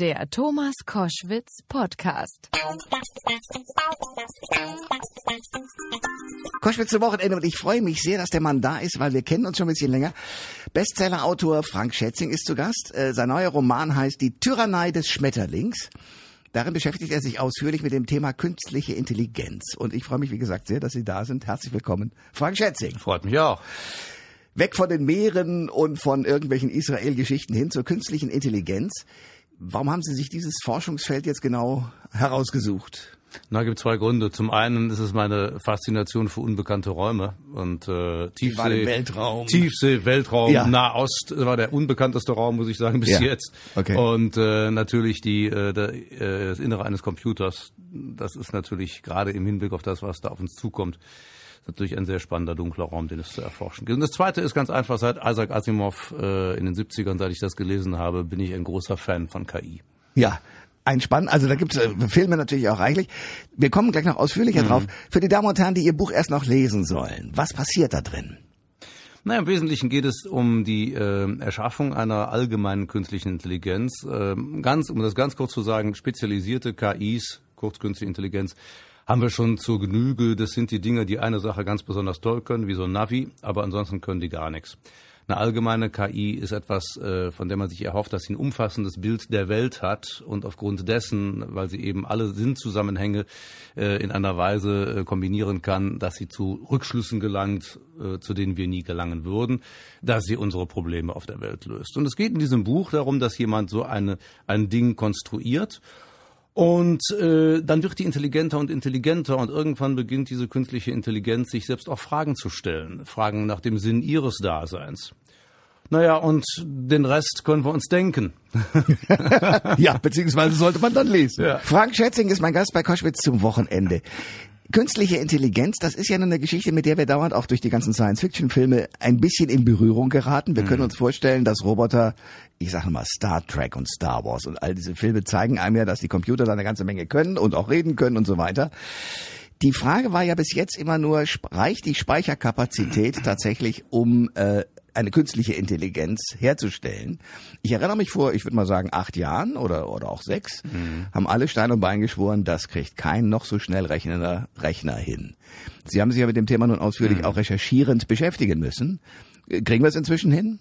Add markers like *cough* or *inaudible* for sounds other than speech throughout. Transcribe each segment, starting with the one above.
Der Thomas Koschwitz Podcast. Koschwitz zum Wochenende und ich freue mich sehr, dass der Mann da ist, weil wir kennen uns schon ein bisschen länger. Bestsellerautor Frank Schätzing ist zu Gast. Äh, sein neuer Roman heißt Die Tyrannei des Schmetterlings. Darin beschäftigt er sich ausführlich mit dem Thema künstliche Intelligenz. Und ich freue mich, wie gesagt, sehr, dass Sie da sind. Herzlich willkommen, Frank Schätzing. Freut mich auch. Weg von den Meeren und von irgendwelchen Israel-Geschichten hin zur künstlichen Intelligenz. Warum haben Sie sich dieses Forschungsfeld jetzt genau herausgesucht? Na, gibt zwei Gründe. Zum einen ist es meine Faszination für unbekannte Räume und äh, Tiefsee, Weltraum. Tiefsee, Weltraum, Ja. Nahost war der unbekannteste Raum, muss ich sagen, bis Ja. jetzt. Okay. Und äh, natürlich die äh, der, äh, das Innere eines Computers. Das ist natürlich gerade im Hinblick auf das, was da auf uns zukommt, natürlich ein sehr spannender dunkler Raum, den es zu erforschen gilt. Und das Zweite ist ganz einfach: Seit Isaac Asimov äh, in den 70ern, seit ich das gelesen habe, bin ich ein großer Fan von KI. Ja, ein Spann. Also da gibt's äh, Filme natürlich auch reichlich. Wir kommen gleich noch ausführlicher drauf. Für die Damen und Herren, die Ihr Buch erst noch lesen sollen, was passiert da drin? Naja, im Wesentlichen geht es um die äh, Erschaffung einer allgemeinen künstlichen Intelligenz. Ähm, ganz, um das ganz kurz zu sagen, spezialisierte KIs, kurz künstliche Intelligenz, haben wir schon zur Genüge. Das sind die Dinge, die eine Sache ganz besonders toll können, wie so ein Navi, aber ansonsten können die gar nichts. Eine allgemeine KI ist etwas, äh, von der man sich erhofft, dass sie ein umfassendes Bild der Welt hat und aufgrund dessen, weil sie eben alle Sinnzusammenhänge äh, in einer Weise äh, kombinieren kann, dass sie zu Rückschlüssen gelangt, zu denen wir nie gelangen würden, dass sie unsere Probleme auf der Welt löst. Und es geht in diesem Buch darum, dass jemand so eine, ein Ding konstruiert und äh, dann wird die intelligenter und intelligenter und irgendwann beginnt diese künstliche Intelligenz sich selbst auch Fragen zu stellen. Fragen nach dem Sinn ihres Daseins. Naja, und den Rest können wir uns denken. *laughs* ja, beziehungsweise sollte man dann lesen. Ja. Frank Schätzing ist mein Gast bei Koschwitz zum Wochenende. Künstliche Intelligenz, das ist ja eine Geschichte, mit der wir dauernd auch durch die ganzen Science-Fiction-Filme ein bisschen in Berührung geraten. Wir können uns vorstellen, dass Roboter, ich sage mal Star Trek und Star Wars und all diese Filme zeigen einem ja, dass die Computer da eine ganze Menge können und auch reden können und so weiter. Die Frage war ja bis jetzt immer nur, reicht die Speicherkapazität tatsächlich, um äh, eine künstliche Intelligenz herzustellen? Ich erinnere mich vor, ich würde mal sagen, acht Jahren oder, oder auch sechs, haben alle Stein und Bein geschworen, das kriegt kein noch so schnell rechnender Rechner hin. Sie haben sich ja mit dem Thema nun ausführlich auch recherchierend beschäftigen müssen. Äh, Kriegen wir es inzwischen hin?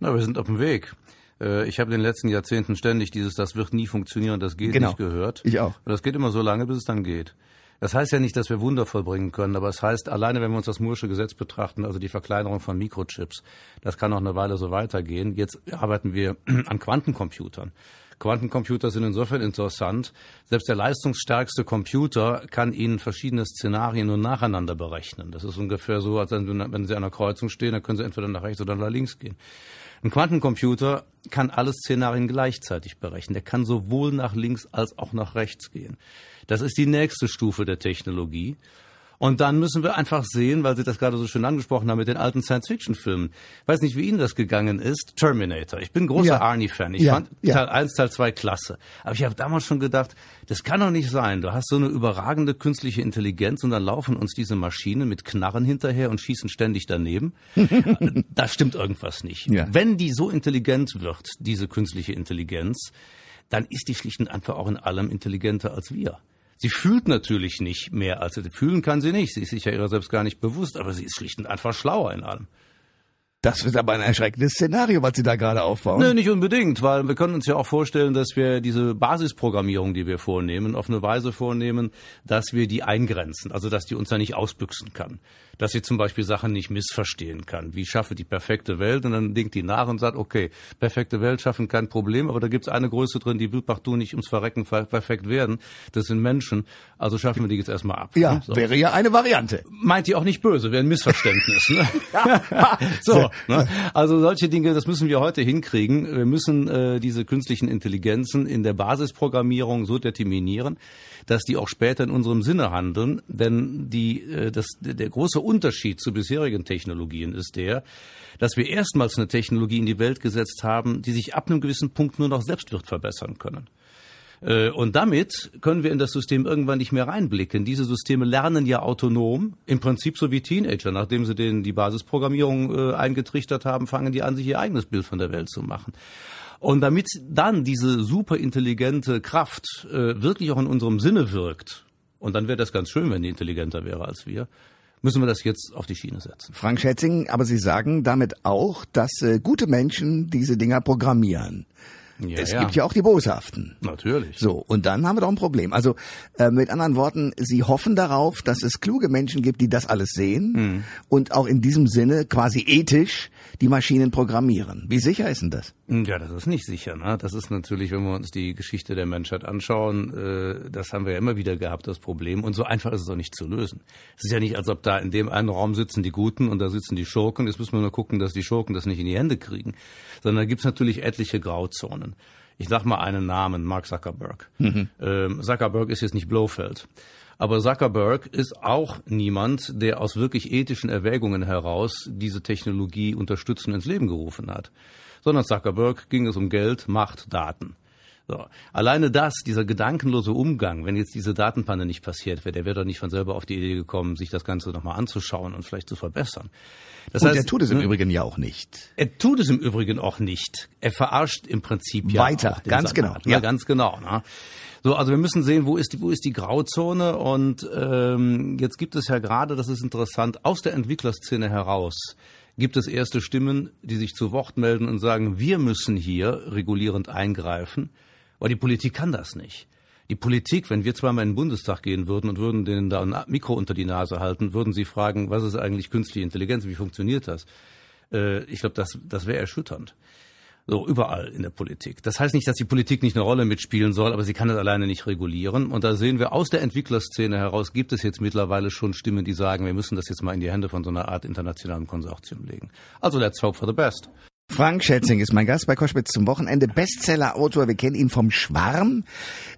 Na, wir sind auf dem Weg. Äh, Ich habe in den letzten Jahrzehnten ständig dieses Das wird nie funktionieren, das geht Genau. nicht gehört. Ich auch. Und das geht immer so lange, bis es dann geht. Das heißt ja nicht, dass wir Wunder vollbringen können, aber es heißt, alleine wenn wir uns das Moore'sche Gesetz betrachten, also die Verkleinerung von Mikrochips, das kann noch eine Weile so weitergehen. Jetzt arbeiten wir an Quantencomputern. Quantencomputer sind insofern interessant. Selbst der leistungsstärkste Computer kann Ihnen verschiedene Szenarien nur nacheinander berechnen. Das ist ungefähr so, als wenn Sie an einer Kreuzung stehen, dann können Sie entweder nach rechts oder nach links gehen. Ein Quantencomputer kann alle Szenarien gleichzeitig berechnen. Der kann sowohl nach links als auch nach rechts gehen. Das ist die nächste Stufe der Technologie. Und dann müssen wir einfach sehen, weil Sie das gerade so schön angesprochen haben mit den alten Science-Fiction-Filmen. Ich weiß nicht, wie Ihnen das gegangen ist. Terminator. Ich bin großer Ja. Arnie-Fan. Ich Ja, fand ja. Teil 1, Teil 2 klasse. Aber ich habe damals schon gedacht, das kann doch nicht sein. Du hast so eine überragende künstliche Intelligenz und dann laufen uns diese Maschinen mit Knarren hinterher und schießen ständig daneben. *laughs* da stimmt irgendwas nicht. Wenn die so intelligent wird, diese künstliche Intelligenz, dann ist die schlicht und einfach auch in allem intelligenter als wir. Sie fühlt natürlich nicht mehr, als sie fühlen kann sie nicht. Sie ist sich ja ihrer selbst gar nicht bewusst, aber sie ist schlicht und einfach schlauer in allem. Das wird aber ein erschreckendes Szenario, was Sie da gerade aufbauen. Nö, nicht unbedingt, weil wir können uns ja auch vorstellen, dass wir diese Basisprogrammierung, die wir vornehmen, auf eine Weise vornehmen, dass wir die eingrenzen, also dass die uns da nicht ausbüchsen kann. Dass sie zum Beispiel Sachen nicht missverstehen kann. Wie schaffe die perfekte Welt? Und dann denkt die nach und sagt, okay, perfekte Welt schaffen kein Problem, aber da gibt's eine Größe drin, die will partout nicht ums Verrecken per- perfekt werden. Das sind Menschen, also schaffen wir die jetzt erstmal ab. Ja, So. wäre ja eine Variante. Meint die auch nicht böse, wäre ein Missverständnis. Ne? *laughs* *laughs* so, ne? *laughs* Also solche Dinge, das müssen wir heute hinkriegen. Wir müssen äh, diese künstlichen Intelligenzen in der Basisprogrammierung so determinieren, dass die auch später in unserem Sinne handeln. Denn die, äh, das, der große Unterschied zu bisherigen Technologien ist der, dass wir erstmals eine Technologie in die Welt gesetzt haben, die sich ab einem gewissen Punkt nur noch selbst wird verbessern können. Äh, Und damit können wir in das System irgendwann nicht mehr reinblicken. Diese Systeme lernen ja autonom, im Prinzip so wie Teenager. Nachdem sie denen die Basisprogrammierung äh, eingetrichtert haben, fangen die an, sich ihr eigenes Bild von der Welt zu machen. Und damit dann diese superintelligente Kraft äh, wirklich auch in unserem Sinne wirkt, und dann wäre das ganz schön, wenn die intelligenter wäre als wir, müssen wir das jetzt auf die Schiene setzen. Frank Schätzing, aber Sie sagen damit auch, dass äh, gute Menschen diese Dinger programmieren. Ja, es ja. gibt ja auch die Boshaften. Natürlich. So, und dann haben wir doch ein Problem. Also äh, mit anderen Worten, Sie hoffen darauf, dass es kluge Menschen gibt, die das alles sehen Mhm. und auch in diesem Sinne quasi ethisch die Maschinen programmieren. Wie sicher ist denn das? Ja, das ist nicht sicher. Ne? Das ist natürlich, wenn wir uns die Geschichte der Menschheit anschauen, äh, das haben wir ja immer wieder gehabt, das Problem. Und so einfach ist es auch nicht zu lösen. Es ist ja nicht, als ob da in dem einen Raum sitzen die Guten und da sitzen die Schurken. Jetzt müssen wir nur gucken, dass die Schurken das nicht in die Hände kriegen. Sondern da gibt's natürlich etliche Grauzonen. Ich sag mal einen Namen, Mark Zuckerberg. Ähm, Zuckerberg ist jetzt nicht Blofeld. Aber Zuckerberg ist auch niemand, der aus wirklich ethischen Erwägungen heraus diese Technologie unterstützen ins Leben gerufen hat. Sondern Zuckerberg ging es um Geld, Macht, Daten. So. Alleine das, dieser gedankenlose Umgang, wenn jetzt diese Datenpanne nicht passiert wäre, der wäre doch nicht von selber auf die Idee gekommen, sich das Ganze nochmal anzuschauen und vielleicht zu verbessern. Das und er tut es im ne, Übrigen ja auch nicht. er tut es im Übrigen auch nicht. Er verarscht im Prinzip ja Weiter, ganz genau, Ne? ja. Ganz genau. Ne? So, also wir müssen sehen, wo ist die, wo ist die Grauzone und ähm, jetzt gibt es ja gerade, das ist interessant, aus der Entwicklerszene heraus gibt es erste Stimmen, die sich zu Wort melden und sagen, wir müssen hier regulierend eingreifen, weil die Politik kann das nicht. Die Politik, wenn wir zweimal in den Bundestag gehen würden und würden denen da ein Mikro unter die Nase halten, würden sie fragen, was ist eigentlich künstliche Intelligenz, wie funktioniert das? Äh, ich glaube, das, das wäre erschütternd. So, überall in der Politik. Das heißt nicht, dass die Politik nicht eine Rolle mitspielen soll, aber sie kann es alleine nicht regulieren. Und da sehen wir aus der Entwicklerszene heraus, gibt es jetzt mittlerweile schon Stimmen, die sagen, wir müssen das jetzt mal in die Hände von so einer Art internationalem Konsortium legen. Also let's hope for the best. Frank Schätzing ist mein Gast bei Koschwitz zum Wochenende. Bestseller-Autor, wir kennen ihn vom Schwarm,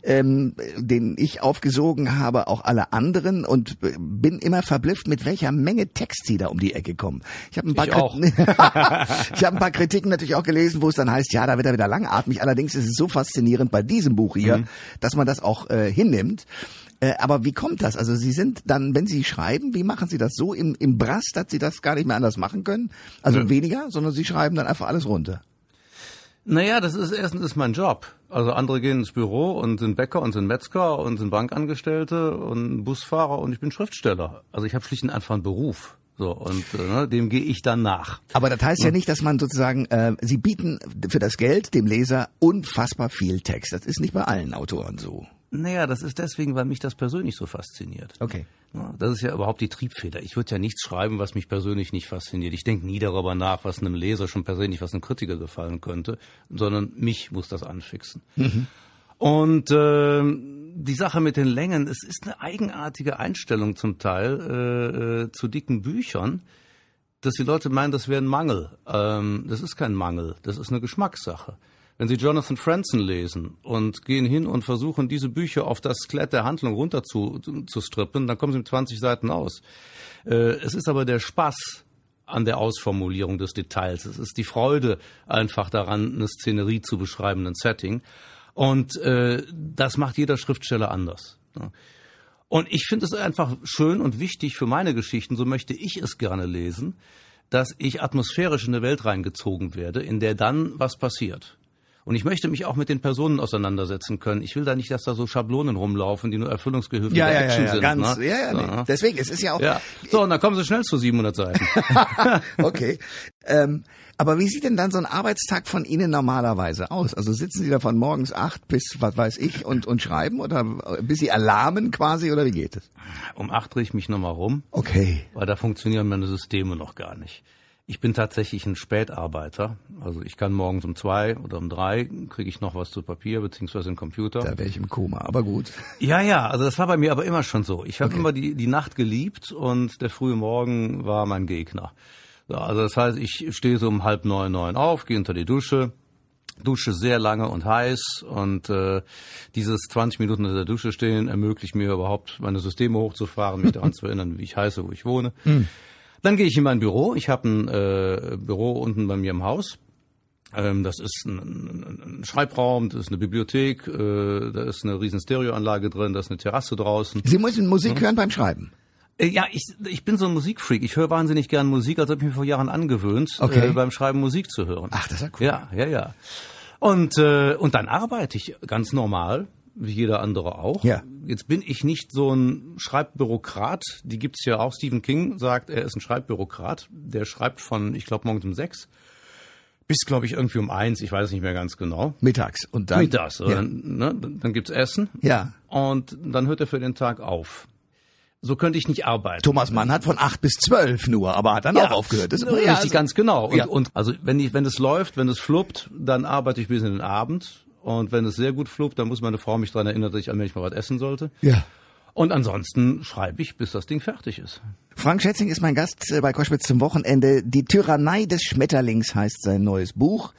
ähm, den ich aufgesogen habe, auch alle anderen und bin immer verblüfft, mit welcher Menge Text sie da um die Ecke kommen. Ich habe ein paar Ich auch. *laughs* ich habe ein paar Kritiken natürlich auch gelesen, wo es dann heißt, ja, da wird er wieder langatmig. Allerdings ist es so faszinierend bei diesem Buch hier, Mhm. dass man das auch äh, hinnimmt. Äh, aber wie kommt das? Also Sie sind dann, wenn Sie schreiben, wie machen Sie das so im, im Brass, dass Sie das gar nicht mehr anders machen können? Also Nö. weniger, sondern Sie schreiben dann einfach alles runter. Naja, das ist erstens ist mein Job. Also andere gehen ins Büro und sind Bäcker und sind Metzger und sind Bankangestellte und Busfahrer und ich bin Schriftsteller. Also ich habe schlicht und einfach einen Beruf. So, und äh, ne, dem gehe ich dann nach. Aber das heißt ja nicht, dass man sozusagen, äh, Sie bieten für das Geld dem Leser unfassbar viel Text. Das ist nicht bei allen Autoren so. Naja, das ist deswegen, weil mich das persönlich so fasziniert. Okay. Das ist ja überhaupt die Triebfeder. Ich würde ja nichts schreiben, was mich persönlich nicht fasziniert. Ich denke nie darüber nach, was einem Leser schon persönlich, was einem Kritiker gefallen könnte, sondern mich muss das anfixen. Und äh, die Sache mit den Längen, es ist eine eigenartige Einstellung zum Teil äh, äh, zu dicken Büchern, dass die Leute meinen, das wäre ein Mangel. Ähm, das ist kein Mangel, das ist eine Geschmackssache. Wenn Sie Jonathan Franzen lesen und gehen hin und versuchen, diese Bücher auf das Skelett der Handlung runter zu, zu strippen, dann kommen Sie mit 20 Seiten aus. Äh, es ist aber der Spaß an der Ausformulierung des Details. Es ist die Freude einfach daran, eine Szenerie zu beschreiben, ein Setting. Und äh, das macht jeder Schriftsteller anders. Und ich finde es einfach schön und wichtig für meine Geschichten, so möchte ich es gerne lesen, dass ich atmosphärisch in eine Welt reingezogen werde, in der dann was passiert. Und ich möchte mich auch mit den Personen auseinandersetzen können. Ich will da nicht, dass da so Schablonen rumlaufen, die nur Erfüllungsgehilfen der Action sind. ganz, ne? ja, ja, nee. Ja. Deswegen, es ist ja auch, Ja. So, und dann kommen sie schnell zu 700 Seiten. *laughs* okay. Ähm, aber wie sieht denn dann so ein Arbeitstag von Ihnen normalerweise aus? Also sitzen Sie da von morgens acht bis, was weiß ich, und, und schreiben oder bis Sie alarmen quasi oder wie geht es? Um acht drehe ich mich nochmal rum, Okay. weil da funktionieren meine Systeme noch gar nicht. Ich bin tatsächlich ein Spätarbeiter. Also ich kann morgens um zwei oder um drei kriege ich noch was zu Papier beziehungsweise einen Computer. Da wäre ich im Koma, aber gut. *laughs* Ja, ja, also das war bei mir aber immer schon so. Ich habe immer die, die Nacht geliebt und der frühe Morgen war mein Gegner. So, also das heißt, ich stehe so um halb neun, neun auf, gehe unter die Dusche, dusche sehr lange und heiß und äh, dieses 20 Minuten unter der Dusche stehen ermöglicht mir überhaupt meine Systeme hochzufahren, mich *laughs* daran zu erinnern, wie ich heiße, wo ich wohne. Dann gehe ich in mein Büro. Ich habe ein äh, Büro unten bei mir im Haus. Ähm, das ist ein, ein, Schreibraum, das ist eine Bibliothek, äh, da ist eine riesen Stereoanlage drin, da ist eine Terrasse draußen. Sie müssen Musik hören beim Schreiben. Äh, ja, ich, ich bin so ein Musikfreak. Ich höre wahnsinnig gern Musik, als habe ich mir vor Jahren angewöhnt, Okay. äh, beim Schreiben Musik zu hören. Ach, das ist ja cool. Ja, ja, ja. Und, äh, und dann arbeite ich ganz normal, wie jeder andere auch. Ja. Jetzt bin ich nicht so ein Schreibbürokrat. Die gibt's ja auch. Stephen King sagt, er ist ein Schreibbürokrat. Der schreibt von, ich glaube, morgens um sechs bis, glaube ich, irgendwie um eins. Ich weiß es nicht mehr ganz genau. Mittags und dann. Mittags. Ja. Oder, ne, dann gibt's Essen. Ja. Und dann hört er für den Tag auf. So könnte ich nicht arbeiten. Thomas Mann hat von acht bis zwölf nur, aber hat dann auch aufgehört. Das ist ja, ja, richtig, also- ganz genau. Und, Ja. und also wenn ich, wenn es läuft, wenn es fluppt, dann arbeite ich bis in den Abend. Und wenn es sehr gut fluppt, dann muss meine Frau mich daran erinnern, dass ich allmählich mal was essen sollte. Ja. Und ansonsten schreibe ich, bis das Ding fertig ist. Frank Schätzing ist mein Gast äh, bei Koschwitz zum Wochenende. Die Tyrannei des Schmetterlings heißt sein neues Buch.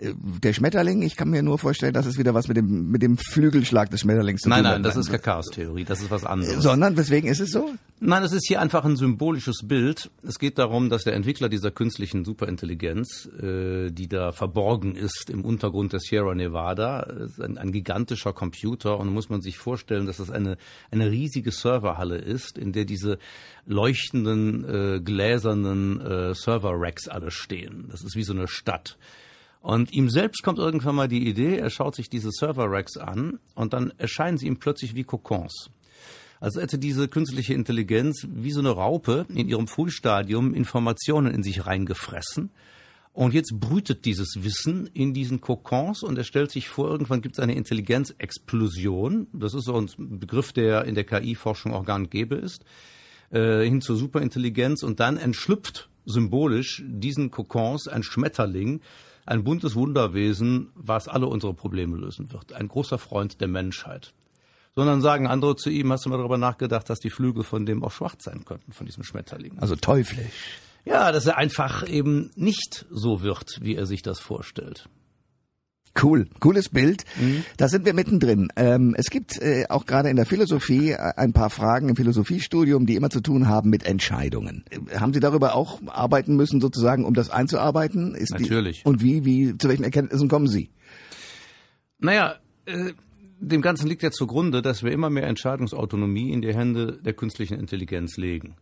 Äh, Der Schmetterling, ich kann mir nur vorstellen, dass es wieder was mit dem, mit dem Flügelschlag des Schmetterlings zu Nein, tun nein, hat. das ist keine Chaos-Theorie, das ist was anderes. Sondern, weswegen ist es so? Nein, es ist hier einfach ein symbolisches Bild. Es geht darum, dass der Entwickler dieser künstlichen Superintelligenz, äh, die da verborgen ist im Untergrund der Sierra Nevada, ein, ein gigantischer Computer und muss man sich vorstellen, dass das eine, eine riesige Serverhalle ist, in der diese leuchtenden, äh, gläsernen äh, Server-Racks alle stehen. Das ist wie so eine Stadt. Und ihm selbst kommt irgendwann mal die Idee, er schaut sich diese Server-Racks an und dann erscheinen sie ihm plötzlich wie Kokons als hätte diese künstliche Intelligenz wie so eine Raupe in ihrem Frühstadium Informationen in sich reingefressen. Und jetzt brütet dieses Wissen in diesen Kokons und er stellt sich vor, irgendwann gibt es eine Intelligenzexplosion. Das ist so ein Begriff, der in der KI-Forschung auch gar nicht gäbe ist, äh, hin zur Superintelligenz und dann entschlüpft symbolisch diesen Kokons ein Schmetterling, ein buntes Wunderwesen, was alle unsere Probleme lösen wird. Ein großer Freund der Menschheit sondern sagen andere zu ihm, hast du mal darüber nachgedacht, dass die Flügel von dem auch schwarz sein könnten, von diesem Schmetterling? Also teuflisch. Ja, dass er einfach eben nicht so wird, wie er sich das vorstellt. Cool, cooles Bild. Mhm. Da sind wir mittendrin. Ähm, es gibt äh, auch gerade in der Philosophie äh, ein paar Fragen im Philosophiestudium, die immer zu tun haben mit Entscheidungen. Äh, haben Sie darüber auch arbeiten müssen, sozusagen, um das einzuarbeiten? Ist Natürlich. Die, und wie, wie, zu welchen Erkenntnissen kommen Sie? Naja, äh, dem Ganzen liegt ja zugrunde, dass wir immer mehr Entscheidungsautonomie in die Hände der künstlichen Intelligenz legen.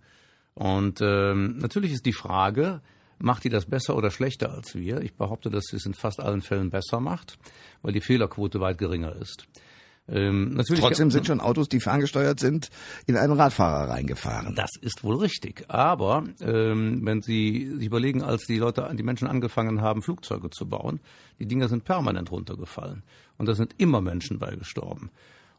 Und ähm, natürlich ist die Frage, macht die das besser oder schlechter als wir? Ich behaupte, dass sie es in fast allen Fällen besser macht, weil die Fehlerquote weit geringer ist. Ähm, natürlich Trotzdem sind schon Autos, die ferngesteuert sind, in einen Radfahrer reingefahren. Das ist wohl richtig. Aber ähm, wenn Sie sich überlegen, als die Leute, die Menschen angefangen haben, Flugzeuge zu bauen, die Dinger sind permanent runtergefallen. Und da sind immer Menschen bei gestorben.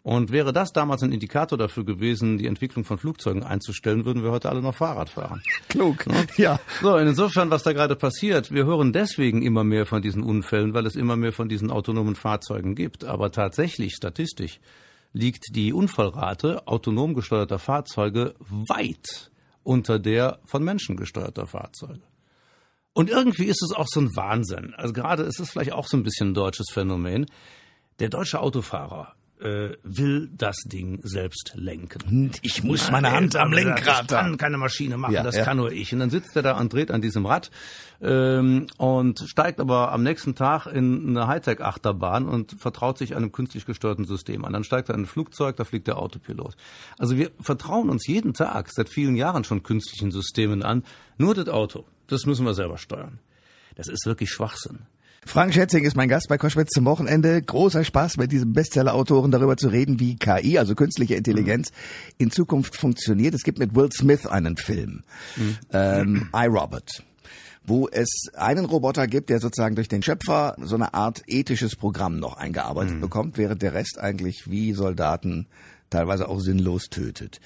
Und wäre das damals ein Indikator dafür gewesen, die Entwicklung von Flugzeugen einzustellen, würden wir heute alle noch Fahrrad fahren. *laughs* Klug. Ja. So, insofern, was da gerade passiert, wir hören deswegen immer mehr von diesen Unfällen, weil es immer mehr von diesen autonomen Fahrzeugen gibt. Aber tatsächlich, statistisch, liegt die Unfallrate autonom gesteuerter Fahrzeuge weit unter der von Menschen gesteuerter Fahrzeuge. Und irgendwie ist es auch so ein Wahnsinn. Also gerade ist es vielleicht auch so ein bisschen ein deutsches Phänomen. Der deutsche Autofahrer äh, will das Ding selbst lenken. Ich muss meine Hand am Lenkrad Das kann keine Maschine machen, Ja, das ja. kann nur ich. Und dann sitzt er da und dreht an diesem Rad ähm, und steigt aber am nächsten Tag in eine Hightech-Achterbahn und vertraut sich einem künstlich gesteuerten System an. Dann steigt er in ein Flugzeug, da fliegt der Autopilot. Also wir vertrauen uns jeden Tag, seit vielen Jahren schon künstlichen Systemen an. Nur das Auto, das müssen wir selber steuern. Das ist wirklich Schwachsinn. Frank Schätzing ist mein Gast bei Koschwitz zum Wochenende. Großer Spaß mit diesem Bestseller-Autoren darüber zu reden, wie KI, also künstliche Intelligenz, in Zukunft funktioniert. Es gibt mit Will Smith einen Film, ähm, iRobot, wo es einen Roboter gibt, der sozusagen durch den Schöpfer so eine Art ethisches Programm noch eingearbeitet bekommt, während der Rest eigentlich wie Soldaten teilweise auch sinnlos tötet.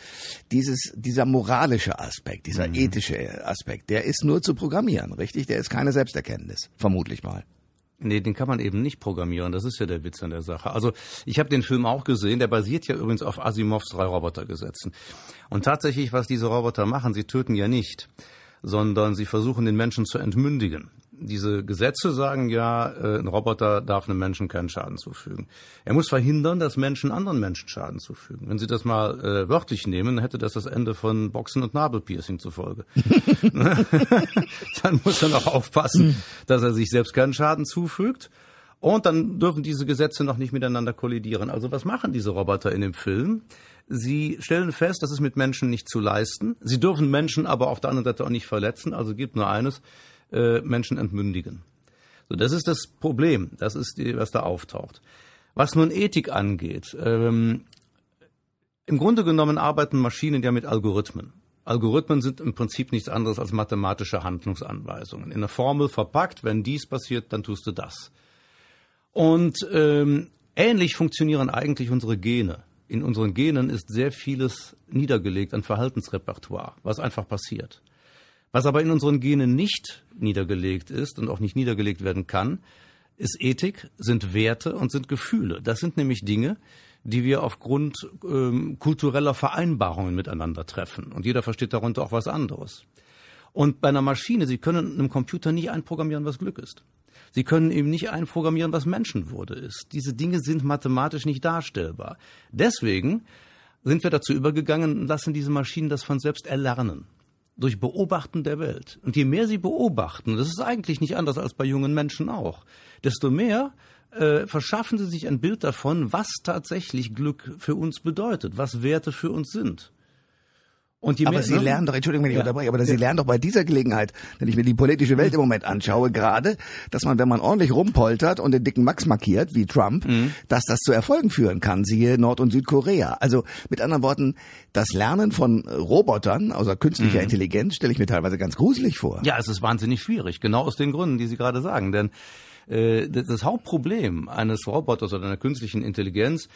Dieses, dieser moralische Aspekt, dieser ethische Aspekt, der ist nur zu programmieren, richtig? Der ist keine Selbsterkenntnis, vermutlich mal. Nee, den kann man eben nicht programmieren. Das ist ja der Witz an der Sache. Also ich habe den Film auch gesehen. Der basiert ja übrigens auf Asimovs drei Robotergesetzen. Und tatsächlich, was diese Roboter machen, sie töten ja nicht, sondern sie versuchen den Menschen zu entmündigen. Diese Gesetze sagen ja, äh, ein Roboter darf einem Menschen keinen Schaden zufügen. Er muss verhindern, dass Menschen anderen Menschen Schaden zufügen. Wenn Sie das mal äh, wörtlich nehmen, hätte das das Ende von Boxen und Nabelpiercing zur Folge. *laughs* *laughs* dann muss er noch aufpassen, dass er sich selbst keinen Schaden zufügt. Und dann dürfen diese Gesetze noch nicht miteinander kollidieren. Also was machen diese Roboter in dem Film? Sie stellen fest, das ist mit Menschen nicht zu leisten. Sie dürfen Menschen aber auf der anderen Seite auch nicht verletzen. Also gibt nur eines, äh, Menschen entmündigen. So, das ist das Problem. Das ist die, was da auftaucht. Was nun Ethik angeht, ähm, im Grunde genommen arbeiten Maschinen ja mit Algorithmen. Algorithmen sind im Prinzip nichts anderes als mathematische Handlungsanweisungen. In einer Formel verpackt, wenn dies passiert, dann tust du das. Und ähm, ähnlich funktionieren eigentlich unsere Gene. In unseren Genen ist sehr vieles niedergelegt an Verhaltensrepertoire, was einfach passiert. Was aber in unseren Genen nicht niedergelegt ist und auch nicht niedergelegt werden kann, ist Ethik, sind Werte und sind Gefühle. Das sind nämlich Dinge, die wir aufgrund ähm, kultureller Vereinbarungen miteinander treffen. Und jeder versteht darunter auch was anderes. Und bei einer Maschine, Sie können einem Computer nicht einprogrammieren, was Glück ist. Sie können eben nicht einprogrammieren, was Menschenwürde ist. Diese Dinge sind mathematisch nicht darstellbar. Deswegen sind wir dazu übergegangen und lassen diese Maschinen das von selbst erlernen. Durch Beobachten der Welt. Und je mehr sie beobachten, das ist eigentlich nicht anders als bei jungen Menschen auch, desto mehr äh, verschaffen sie sich ein Bild davon, was tatsächlich Glück für uns bedeutet, was Werte für uns sind. Und aber mehr, Sie ne? lernen doch, Entschuldigung, wenn ich ja. unterbreche, aber ja. Sie lernen doch bei dieser Gelegenheit, wenn ich mir die politische Welt im Moment anschaue, gerade, dass man, wenn man ordentlich rumpoltert und den dicken Max markiert, wie Trump, mhm. dass das zu Erfolgen führen kann, siehe Nord- und Südkorea. Also mit anderen Worten, das Lernen von Robotern, also künstlicher mhm. Intelligenz, stelle ich mir teilweise ganz gruselig vor. Ja, es ist wahnsinnig schwierig, genau aus den Gründen, die Sie gerade sagen. Denn äh, das Hauptproblem eines Roboters oder einer künstlichen Intelligenz,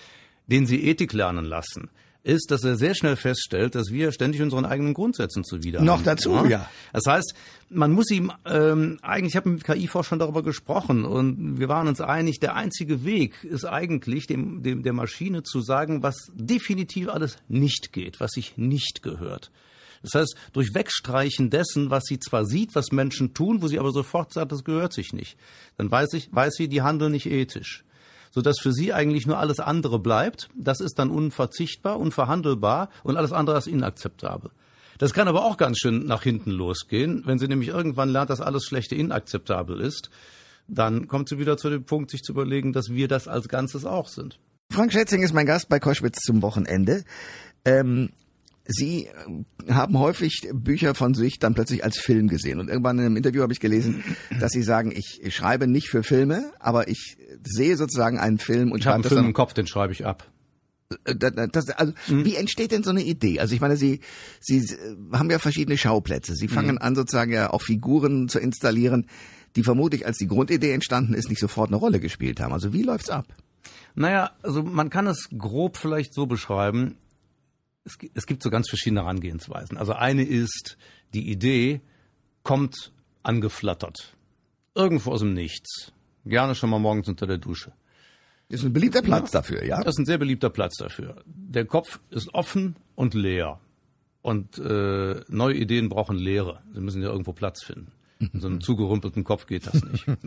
den Sie Ethik lernen lassen, ist, dass er sehr schnell feststellt, dass wir ständig unseren eigenen Grundsätzen zuwider Noch dazu, ja. ja. Das heißt, man muss ihm ähm, eigentlich, ich habe mit KI-Forschern darüber gesprochen und wir waren uns einig, der einzige Weg ist eigentlich dem, dem der Maschine zu sagen, was definitiv alles nicht geht, was sich nicht gehört. Das heißt, durch Wegstreichen dessen, was sie zwar sieht, was Menschen tun, wo sie aber sofort sagt, das gehört sich nicht, dann weiß ich, weiß sie, die handeln nicht ethisch sodass für sie eigentlich nur alles andere bleibt. Das ist dann unverzichtbar, unverhandelbar und alles andere ist inakzeptabel. Das kann aber auch ganz schön nach hinten losgehen. Wenn sie nämlich irgendwann lernt, dass alles Schlechte inakzeptabel ist, dann kommt sie wieder zu dem Punkt, sich zu überlegen, dass wir das als Ganzes auch sind. Frank Schätzing ist mein Gast bei Koschwitz zum Wochenende. Ähm, Sie äh, haben häufig Bücher von sich dann plötzlich als Film gesehen. Und irgendwann in einem Interview habe ich gelesen, dass Sie sagen, ich schreibe nicht für Filme, aber ich sehe sozusagen einen Film und ich schreibe einen Film im Kopf, den schreibe ich ab. Äh, das, also, mhm. Wie entsteht denn so eine Idee? Also ich meine, Sie, Sie haben ja verschiedene Schauplätze. Sie fangen mhm. an, sozusagen ja auch Figuren zu installieren, die vermutlich, als die Grundidee entstanden ist, nicht sofort eine Rolle gespielt haben. Also wie läuft's ab? Naja, also man kann es grob vielleicht so beschreiben es, es gibt so ganz verschiedene Herangehensweisen. Also eine ist, die Idee kommt angeflattert. Irgendwo aus dem Nichts. Gerne schon mal morgens unter der Dusche. Das ist ein beliebter Platz ja, dafür, ja? Das ist ein sehr beliebter Platz dafür. Der Kopf ist offen und leer. Und äh, neue Ideen brauchen Leere. Sie müssen ja irgendwo Platz finden. In so einem *laughs* zugerümpelten Kopf geht das nicht. *laughs*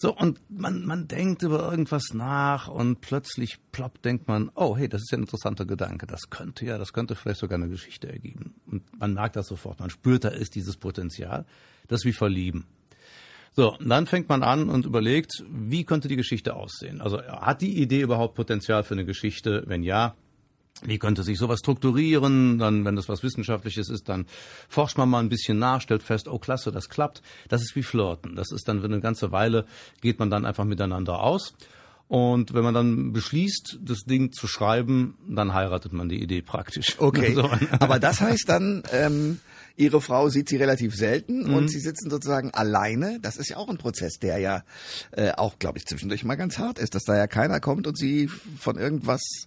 So, und man, man denkt über irgendwas nach und plötzlich ploppt, denkt man, oh, hey, das ist ja ein interessanter Gedanke. Das könnte ja, das könnte vielleicht sogar eine Geschichte ergeben. Und man merkt das sofort. Man spürt, da ist dieses Potenzial. Das ist wie Verlieben. So, und dann fängt man an und überlegt, wie könnte die Geschichte aussehen? Also hat die Idee überhaupt Potenzial für eine Geschichte? Wenn ja, wie könnte sich sowas strukturieren? Dann, wenn das was Wissenschaftliches ist, dann forscht man mal ein bisschen nach, stellt fest, oh klasse, das klappt. Das ist wie Flirten. Das ist dann, wenn eine ganze Weile geht man dann einfach miteinander aus. Und wenn man dann beschließt, das Ding zu schreiben, dann heiratet man die Idee praktisch. Okay. *laughs* So. Aber das heißt dann, ähm, Ihre Frau sieht Sie relativ selten mhm. und Sie sitzen sozusagen alleine. Das ist ja auch ein Prozess, der ja äh, auch, glaube ich, zwischendurch mal ganz hart ist, dass da ja keiner kommt und Sie von irgendwas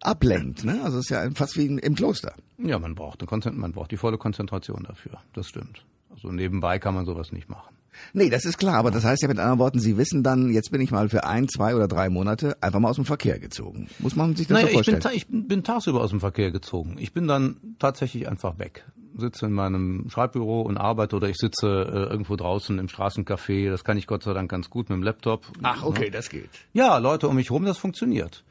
ablenkt. Ne? Also es ist ja fast wie im Kloster. Ja, man braucht, eine man braucht die volle Konzentration dafür. Das stimmt. Also nebenbei kann man sowas nicht machen. Nee, das ist klar, aber das heißt ja mit anderen Worten, Sie wissen dann, jetzt bin ich mal für ein, zwei oder drei Monate einfach mal aus dem Verkehr gezogen. Muss man sich das naja, so vorstellen? Ich bin, ich bin tagsüber aus dem Verkehr gezogen. Ich bin dann tatsächlich einfach weg. Sitze in meinem Schreibbüro und arbeite oder ich sitze äh, irgendwo draußen im Straßencafé. Das kann ich Gott sei Dank ganz gut mit dem Laptop. Ach, okay, ja. das geht. Ja, Leute um mich herum, das funktioniert.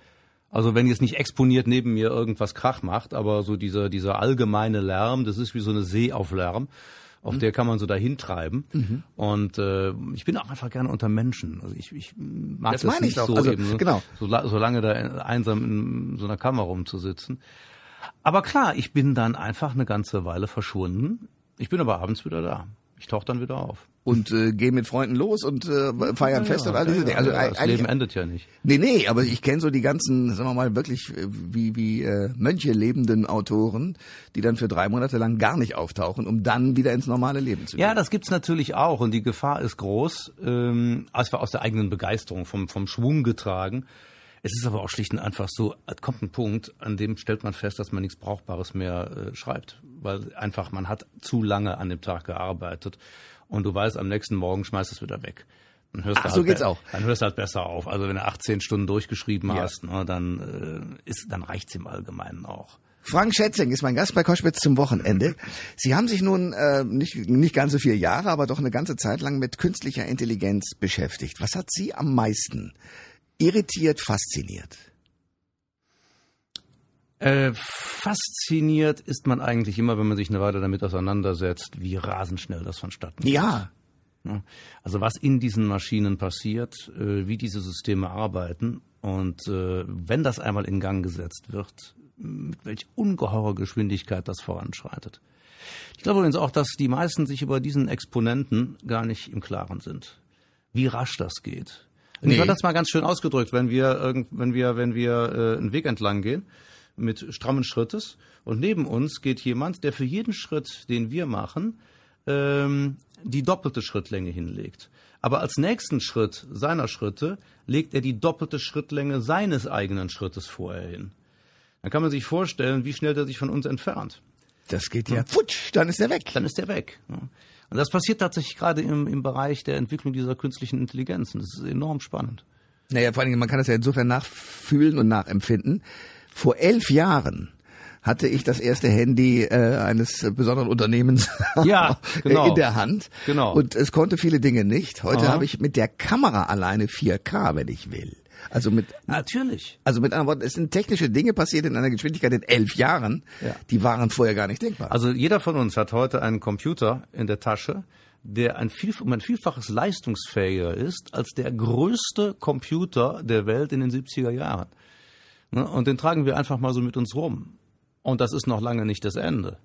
Also wenn jetzt nicht exponiert neben mir irgendwas Krach macht, aber so dieser, dieser allgemeine Lärm, das ist wie so eine See auf Lärm, auf mhm. der kann man so dahin treiben. Mhm. Und äh, ich bin auch einfach gerne unter Menschen. Also ich, ich mag das, das nicht so also, eben, genau. so, so lange da einsam in so einer Kammer rumzusitzen. Aber klar, ich bin dann einfach eine ganze Weile verschwunden. Ich bin aber abends wieder da. Ich tauche dann wieder auf. Und äh, gehen mit Freunden los und äh, feiern Ja, Fest ja, und all diese ja, Dinge. Also ja, das Leben endet ja nicht. Nee, nee, aber ich kenne so die ganzen, sagen wir mal, wirklich äh, wie, wie äh, Mönche lebenden Autoren, die dann für drei Monate lang gar nicht auftauchen, um dann wieder ins normale Leben zu gehen. Ja, das gibt's natürlich auch und die Gefahr ist groß, ähm, als wir aus der eigenen Begeisterung, vom, vom Schwung getragen. Es ist aber auch schlicht und einfach so, es kommt ein Punkt, an dem stellt man fest, dass man nichts Brauchbares mehr äh, schreibt, weil einfach man hat zu lange an dem Tag gearbeitet und du weißt, am nächsten Morgen schmeißt es wieder weg. Dann hörst Ach, du halt so geht's auch. Dann hörst du halt besser auf. Also wenn du 18 Stunden durchgeschrieben Ja. hast, ne, dann äh, ist, dann reicht's im Allgemeinen auch. Frank Schätzing ist mein Gast bei Koschwitz zum Wochenende. Sie haben sich nun äh, nicht, nicht ganz so viele Jahre, aber doch eine ganze Zeit lang mit künstlicher Intelligenz beschäftigt. Was hat Sie am meisten irritiert, fasziniert? Äh, fasziniert ist man eigentlich immer, wenn man sich eine Weile damit auseinandersetzt, wie rasend schnell das vonstatten geht. Ja? Also was in diesen Maschinen passiert, äh, wie diese Systeme arbeiten und äh, wenn das einmal in Gang gesetzt wird, mit welch ungeheurer Geschwindigkeit das voranschreitet. Ich glaube übrigens auch, dass die meisten sich über diesen Exponenten gar nicht im Klaren sind, wie rasch das geht. Und Nee. Ich habe das mal ganz schön ausgedrückt, wenn wir wenn wir wenn wir äh, einen Weg entlang gehen mit strammen Schrittes und neben uns geht jemand, der für jeden Schritt, den wir machen, ähm, die doppelte Schrittlänge hinlegt. Aber als nächsten Schritt seiner Schritte legt er die doppelte Schrittlänge seines eigenen Schrittes vorher hin. Dann kann man sich vorstellen, wie schnell der sich von uns entfernt. das geht ja. Futsch, dann ist er weg. Dann ist er weg. ja. Und das passiert tatsächlich gerade im, im Bereich der Entwicklung dieser künstlichen Intelligenzen. Das ist enorm spannend. Naja, vor allen Dingen, man kann das ja insofern nachfühlen und nachempfinden. Vor elf Jahren hatte ich das erste Handy äh, eines besonderen Unternehmens *laughs* Ja, *laughs* genau. in der Hand. Genau. Und es konnte viele Dinge nicht. Heute habe ich mit der Kamera alleine 4K, wenn ich will. Also mit, Natürlich. also mit anderen Worten, es sind technische Dinge passiert in einer Geschwindigkeit in elf Jahren, Ja. die waren vorher gar nicht denkbar. Also jeder von uns hat heute einen Computer in der Tasche, der ein, viel, um ein Vielfaches leistungsfähiger ist als der größte Computer der Welt in den 70er Jahren. Ne? Und den tragen wir einfach mal so mit uns rum. Und das ist noch lange nicht das Ende.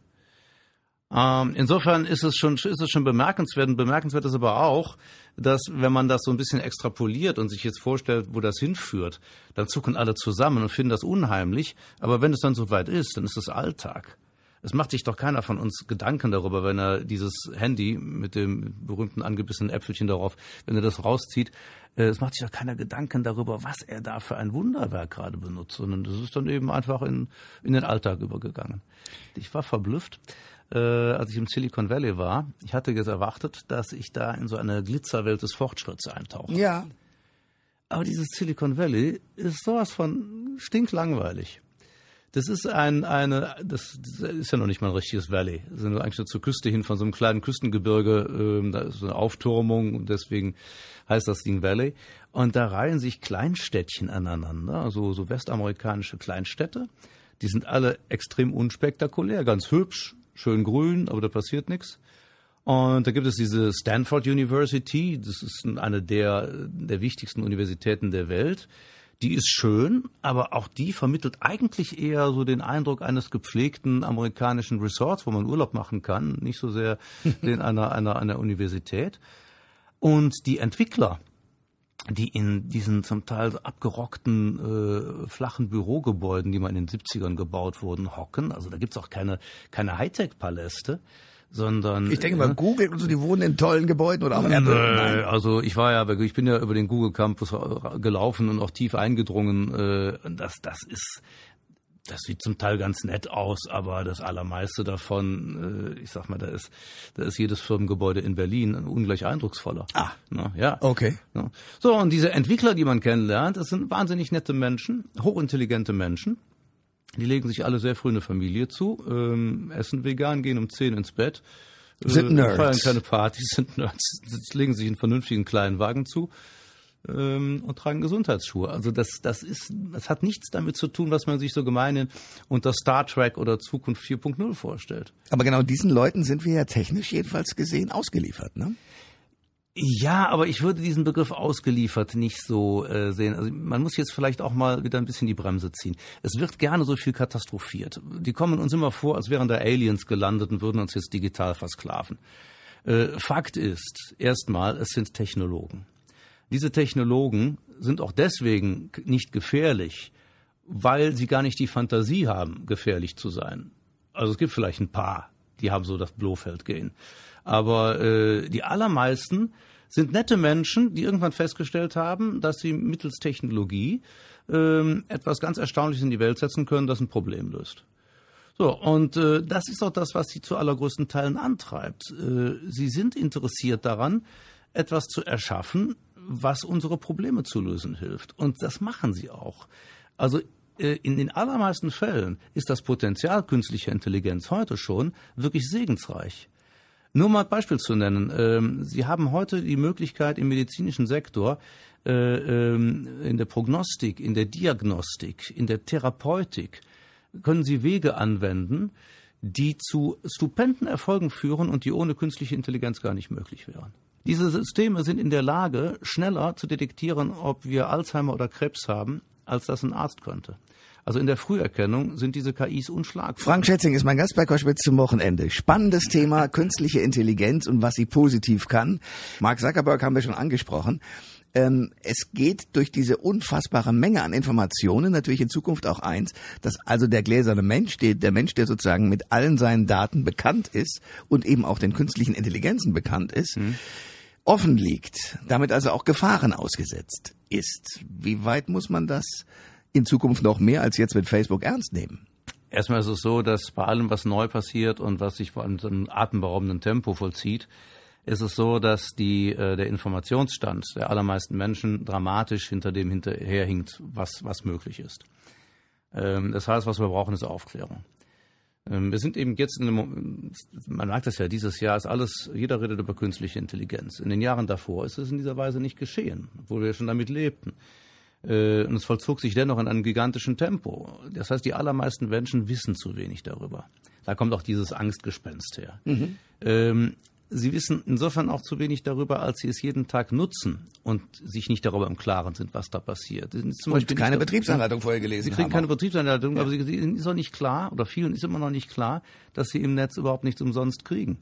Ähm, insofern ist es schon, ist es schon bemerkenswert. Und bemerkenswert ist aber auch, dass wenn man das so ein bisschen extrapoliert und sich jetzt vorstellt, wo das hinführt, dann zucken alle zusammen und finden das unheimlich. Aber wenn es dann soweit ist, dann ist es Alltag. Es macht sich doch keiner von uns Gedanken darüber, wenn er dieses Handy mit dem berühmten angebissenen Äpfelchen darauf, wenn er das rauszieht, äh, es macht sich doch keiner Gedanken darüber, was er da für ein Wunderwerk gerade benutzt, sondern das ist dann eben einfach in, in den Alltag übergegangen. Ich war verblüfft, äh, als ich im Silicon Valley war. Ich hatte jetzt erwartet, dass ich da in so eine Glitzerwelt des Fortschritts eintauche. ja. Aber dieses Silicon Valley ist sowas von stinklangweilig. Das ist ein, eine, das, ist ja noch nicht mal ein richtiges Valley. Das nur eigentlich so zur Küste hin von so einem kleinen Küstengebirge. Ähm, da ist so eine Aufturmung und deswegen heißt das Ding Valley. Und da reihen sich Kleinstädtchen aneinander, also so westamerikanische Kleinstädte. Die sind alle extrem unspektakulär, ganz hübsch, schön grün, aber da passiert nichts. Und da gibt es diese Stanford University, das ist eine der, der wichtigsten Universitäten der Welt. Die ist schön, aber auch die vermittelt eigentlich eher so den Eindruck eines gepflegten amerikanischen Resorts, wo man Urlaub machen kann, nicht so sehr *laughs* den einer, einer, einer Universität. Und die Entwickler, die in diesen zum Teil abgerockten, äh, flachen Bürogebäuden, die mal in den 70ern gebaut wurden, hocken. Also da gibt's auch keine, keine Hightech-Paläste, sondern... Ich denke äh, mal, Google und so, die wohnen in tollen Gebäuden oder auch Apple. Nö, Nein. also ich war ja, ich bin ja über den Google Campus gelaufen und auch tief eingedrungen. Äh, das, das ist, das sieht zum Teil ganz nett aus, aber das allermeiste davon, äh, ich sag mal, da ist, da ist jedes Firmengebäude in Berlin ungleich eindrucksvoller. Ah. Na, ja. Okay. Ja. So, und diese Entwickler, die man kennenlernt, das sind wahnsinnig nette Menschen, hochintelligente Menschen. Die legen sich alle sehr früh eine Familie zu, ähm, essen vegan, gehen um 10 ins Bett. äh, Sind Nerds. Feiern keine Partys, *laughs* sind Nerds, legen sich einen vernünftigen kleinen Wagen zu ähm, und tragen Gesundheitsschuhe. Also das, das ist, das hat nichts damit zu tun, was man sich so gemeinhin unter Star Trek oder Zukunft 4.0 vorstellt. Aber genau diesen Leuten sind wir ja technisch jedenfalls gesehen ausgeliefert, ne? Ja, aber ich würde diesen Begriff ausgeliefert nicht so äh, sehen. Also man muss jetzt vielleicht auch mal wieder ein bisschen die Bremse ziehen. Es wird gerne so viel katastrophiert. Die kommen uns immer vor, als wären da Aliens gelandet und würden uns jetzt digital versklaven. Äh, Fakt ist erstmal, es sind Technologen. Diese Technologen sind auch deswegen nicht gefährlich, weil sie gar nicht die Fantasie haben, gefährlich zu sein. Also es gibt vielleicht ein paar, die haben so das Blofeld gehen. Aber äh, die allermeisten sind nette Menschen, die irgendwann festgestellt haben, dass sie mittels Technologie ähm, etwas ganz Erstaunliches in die Welt setzen können, das ein Problem löst. So, und äh, das ist auch das, was sie zu allergrößten Teilen antreibt. Äh, sie sind interessiert daran, etwas zu erschaffen, was unsere Probleme zu lösen hilft. Und das machen sie auch. Also äh, in den allermeisten Fällen ist das Potenzial künstlicher Intelligenz heute schon wirklich segensreich. Nur mal ein Beispiel zu nennen. Ähm, sie haben heute die Möglichkeit im medizinischen Sektor, äh, ähm, in der Prognostik, in der Diagnostik, in der Therapeutik, können Sie Wege anwenden, die zu stupenden Erfolgen führen und die ohne künstliche Intelligenz gar nicht möglich wären. Diese Systeme sind in der Lage, schneller zu detektieren, ob wir Alzheimer oder Krebs haben, als das ein Arzt könnte. Also in der Früherkennung sind diese KIs unschlagbar. Frank Schätzing ist mein Gast bei Koschwitz zum Wochenende. Spannendes Thema, künstliche Intelligenz und was sie positiv kann. Mark Zuckerberg haben wir schon angesprochen. Ähm, es geht durch diese unfassbare Menge an Informationen natürlich in Zukunft auch eins, dass also der gläserne Mensch, der, der Mensch, der sozusagen mit allen seinen Daten bekannt ist und eben auch den künstlichen Intelligenzen bekannt ist, hm offen liegt, damit also auch Gefahren ausgesetzt ist. Wie weit muss man das in Zukunft noch mehr als jetzt mit Facebook ernst nehmen? Erstmal ist es so, dass bei allem, was neu passiert und was sich vor allem so einem atemberaubenden Tempo vollzieht, ist es so, dass die, äh, der Informationsstand der allermeisten Menschen dramatisch hinter dem hinterherhinkt, was, was möglich ist. Ähm, das heißt, was wir brauchen, ist Aufklärung. Ähm, wir sind eben jetzt in einem, man merkt das ja, dieses Jahr ist alles, jeder redet über künstliche Intelligenz. In den Jahren davor ist es in dieser Weise nicht geschehen, obwohl wir schon damit lebten. Äh, und es vollzog sich dennoch in einem gigantischen Tempo. Das heißt, die allermeisten Menschen wissen zu wenig darüber. Da kommt auch dieses Angstgespenst her. Mhm. Ähm, Sie wissen insofern auch zu wenig darüber, als Sie es jeden Tag nutzen und sich nicht darüber im Klaren sind, was da passiert. Zum und Beispiel keine Betriebsanleitung vorher gelesen Sie kriegen haben. keine Betriebsanleitung, ja. aber Sie, Ihnen ist auch nicht klar, oder vielen ist immer noch nicht klar, dass Sie im Netz überhaupt nichts umsonst kriegen.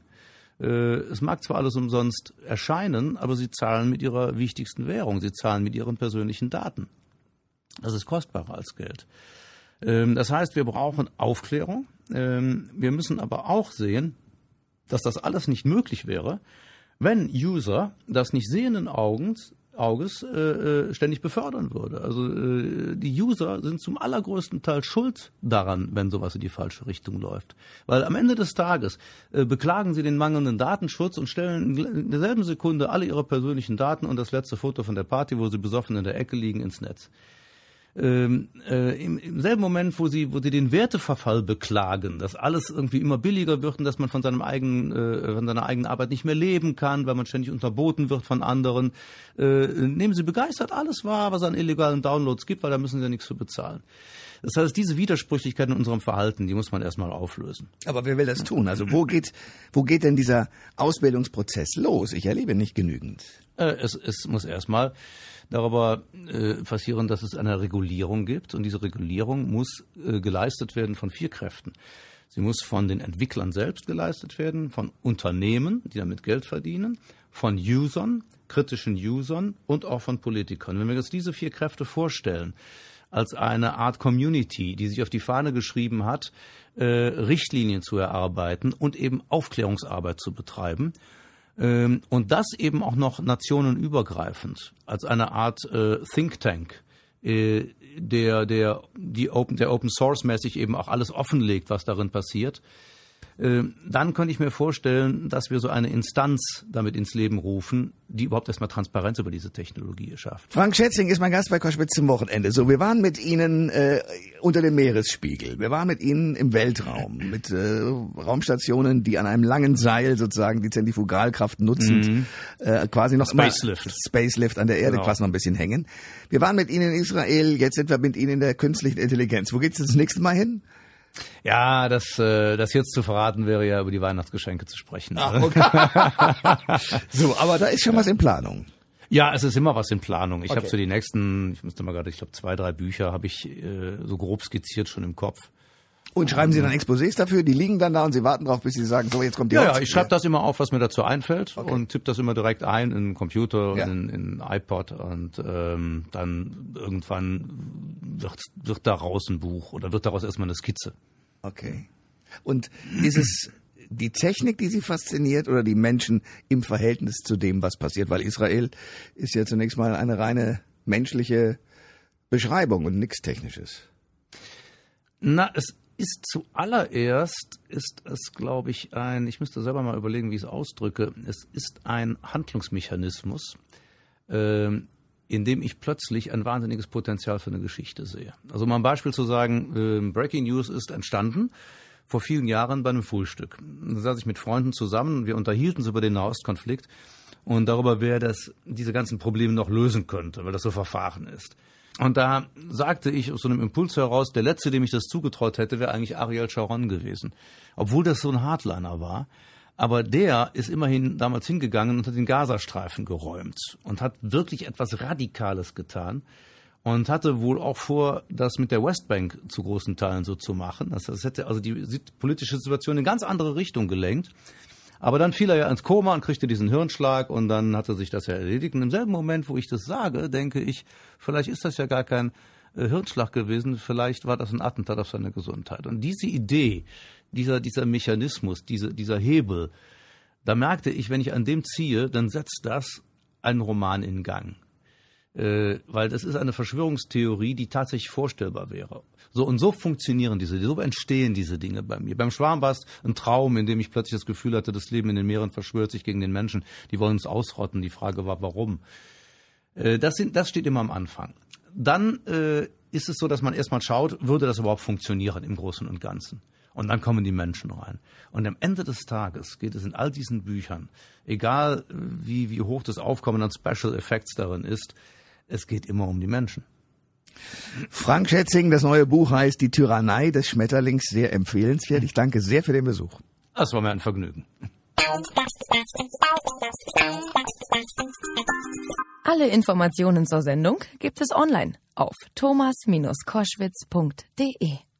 Äh, es mag zwar alles umsonst erscheinen, aber Sie zahlen mit Ihrer wichtigsten Währung, Sie zahlen mit Ihren persönlichen Daten. Das ist kostbarer als Geld. Ähm, das heißt, wir brauchen Aufklärung. Ähm, wir müssen aber auch sehen, dass das alles nicht möglich wäre, wenn User das nicht sehenden Augens Auges äh, äh, ständig befördern würde. Also äh, die User sind zum allergrößten Teil schuld daran, wenn sowas in die falsche Richtung läuft. Weil am Ende des Tages äh, beklagen sie den mangelnden Datenschutz und stellen in derselben Sekunde alle ihre persönlichen Daten und das letzte Foto von der Party, wo sie besoffen in der Ecke liegen, ins Netz ähm, äh, im, selben Moment, wo sie, wo sie den Werteverfall beklagen, dass alles irgendwie immer billiger wird und dass man von seinem eigenen, äh, von seiner eigenen Arbeit nicht mehr leben kann, weil man ständig unterboten wird von anderen, äh, nehmen sie begeistert alles wahr, was es an illegalen Downloads gibt, weil da müssen sie ja nichts für bezahlen. Das heißt, diese Widersprüchlichkeit in unserem Verhalten, die muss man erstmal auflösen. Aber wer will das tun? Also wo geht, wo geht denn dieser Ausbildungsprozess los? Ich erlebe nicht genügend. Äh, es, es muss erstmal darüber äh, passieren, dass es eine Regulierung gibt. Und diese Regulierung muss äh, geleistet werden von vier Kräften. Sie muss von den Entwicklern selbst geleistet werden, von Unternehmen, die damit Geld verdienen, von Usern, kritischen Usern und auch von Politikern. Wenn wir uns diese vier Kräfte vorstellen, als eine Art Community, die sich auf die Fahne geschrieben hat, äh, Richtlinien zu erarbeiten und eben Aufklärungsarbeit zu betreiben, und das eben auch noch nationenübergreifend als eine Art äh, Think Tank, äh, der, der, die Open, der Open Source mäßig eben auch alles offenlegt, was darin passiert. ähm, dann könnte ich mir vorstellen, dass wir so eine Instanz damit ins Leben rufen, die überhaupt erstmal Transparenz über diese Technologie schafft. Frank Schätzing ist mein Gast bei Koschwitz zum Wochenende. So, wir waren mit Ihnen äh, unter dem Meeresspiegel. Wir waren mit Ihnen im Weltraum, mit äh, Raumstationen, die an einem langen Seil sozusagen die Zentrifugalkraft nutzend mhm. äh, quasi noch Spacelift. Spacelift an der Erde genau. quasi noch ein bisschen hängen. Wir waren mit Ihnen in Israel, jetzt sind wir mit Ihnen in der künstlichen Intelligenz. Wo geht's das nächste Mal hin? Ja, das, äh, das jetzt zu verraten wäre ja über die Weihnachtsgeschenke zu sprechen. Ach, *laughs* okay. *laughs* so, aber da ist schon was in Planung. Ja, es ist immer was in Planung. Ich okay. habe so die nächsten, ich müsste mal gerade, ich glaube zwei, drei Bücher habe ich äh, so grob skizziert schon im Kopf. Und schreiben Sie dann Exposés dafür? Die liegen dann da und Sie warten drauf, bis Sie sagen, so jetzt kommt die Ja, ja, Hauptsache. ich schreibe das immer auf, was mir dazu einfällt und tippe das immer direkt ein in den Computer, Ja. in, in iPod und ähm, dann irgendwann wird, wird daraus ein Buch oder wird daraus erstmal eine Skizze. Okay. Und ist es die Technik, die Sie fasziniert oder die Menschen im Verhältnis zu dem, was passiert? Weil Israel ist ja zunächst mal eine reine menschliche Beschreibung und nichts Technisches. Na, es ist zuallererst, ist es, glaube ich, ein, ich müsste selber mal überlegen, wie ich es ausdrücke, es ist ein Handlungsmechanismus, ähm, in dem ich plötzlich ein wahnsinniges Potenzial für eine Geschichte sehe. Also um ein Beispiel zu sagen, ähm, Breaking News ist entstanden vor vielen Jahren bei einem Frühstück. Da saß ich mit Freunden zusammen wir unterhielten uns über den Nahostkonflikt und darüber, wer das, diese ganzen Probleme noch lösen könnte, weil das so verfahren ist. Und da sagte ich aus so einem Impuls heraus, der letzte, dem ich das zugetraut hätte, wäre eigentlich Ariel Sharon gewesen. Obwohl das so ein Hardliner war. Aber der ist immerhin damals hingegangen und hat den Gazastreifen geräumt und hat wirklich etwas Radikales getan und hatte wohl auch vor, das mit der Westbank zu großen Teilen so zu machen. Das, hätte also die politische Situation in eine ganz andere Richtung gelenkt. Aber dann fiel er ja ins Koma und kriegte diesen Hirnschlag und dann hatte sich das ja erledigt. Und im selben Moment, wo ich das sage, denke ich, vielleicht ist das ja gar kein äh, Hirnschlag gewesen, vielleicht war das ein Attentat auf seine Gesundheit. Und diese Idee, dieser, dieser Mechanismus, diese, dieser Hebel, da merkte ich, wenn ich an dem ziehe, dann setzt das einen Roman in Gang. Äh, weil das ist eine Verschwörungstheorie, die tatsächlich vorstellbar wäre. So und so funktionieren diese, so entstehen diese Dinge bei mir. Beim Schwarm war es ein Traum, in dem ich plötzlich das Gefühl hatte, das Leben in den Meeren verschwört sich gegen den Menschen. Die wollen uns ausrotten. Die Frage war, warum? Äh, das, sind, das steht immer am Anfang. Dann äh, ist es so, dass man erstmal schaut, würde das überhaupt funktionieren im Großen und Ganzen. Und dann kommen die Menschen rein. Und am Ende des Tages geht es in all diesen Büchern, egal wie, wie hoch das Aufkommen an Special Effects darin ist, es geht immer um die Menschen. Frank Schätzing, das neue Buch heißt Die Tyrannei des Schmetterlings, sehr empfehlenswert. Ich danke sehr für den Besuch. Das war mir ein Vergnügen. Alle Informationen zur Sendung gibt es online auf thomas-koschwitz.de.